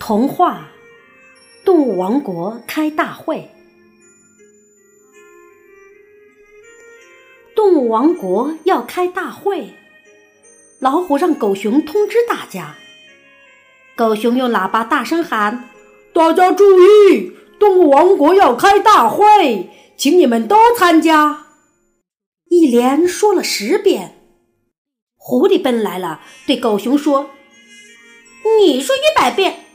童话《动物王国开大会》。动物王国要开大会，老虎让狗熊通知大家。狗熊用喇叭大声喊：“大家注意，动物王国要开大会，请你们都参加。”一连说了十遍。狐狸奔来了，对狗熊说：“你说一百遍。”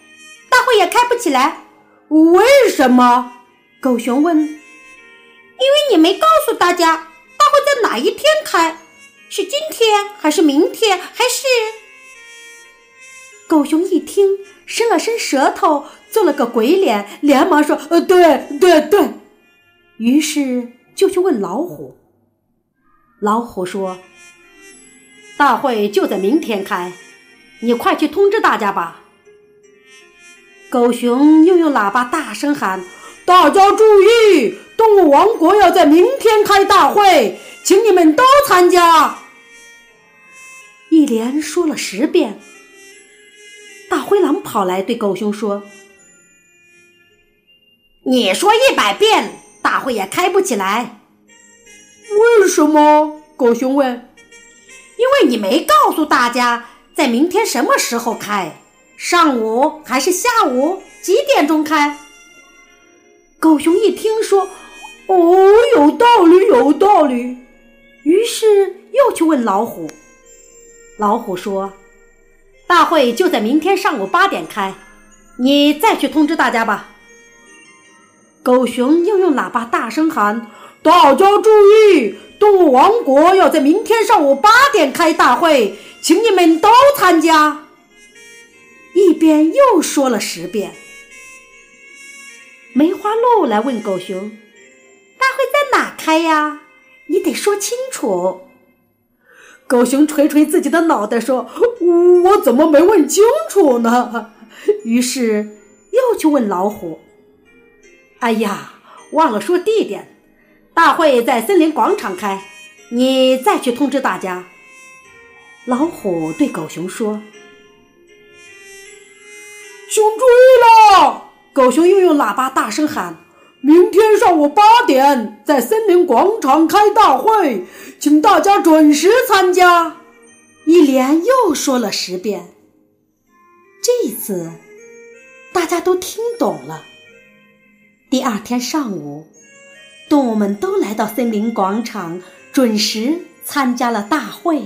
大会也开不起来，为什么？狗熊问。因为你没告诉大家大会在哪一天开，是今天还是明天还是？狗熊一听，伸了伸舌头，做了个鬼脸，连忙说：“呃，对对对。”于是就去问老虎。老虎说：“大会就在明天开，你快去通知大家吧。”狗熊又用喇叭大声喊：“大家注意，动物王国要在明天开大会，请你们都参加。”一连说了十遍。大灰狼跑来对狗熊说：“你说一百遍，大会也开不起来。”为什么？狗熊问。“因为你没告诉大家在明天什么时候开。”上午还是下午？几点钟开？狗熊一听说，哦，有道理，有道理。于是又去问老虎。老虎说：“大会就在明天上午八点开，你再去通知大家吧。”狗熊又用喇叭大声喊：“大家注意，动物王国要在明天上午八点开大会，请你们都参加。”一边又说了十遍。梅花鹿来问狗熊：“大会在哪开呀？你得说清楚。”狗熊捶捶自己的脑袋说：“我怎么没问清楚呢？”于是又去问老虎：“哎呀，忘了说地点，大会在森林广场开，你再去通知大家。”老虎对狗熊说。请注意了！狗熊又用喇叭大声喊：“明天上午八点，在森林广场开大会，请大家准时参加。”一连又说了十遍。这次大家都听懂了。第二天上午，动物们都来到森林广场，准时参加了大会。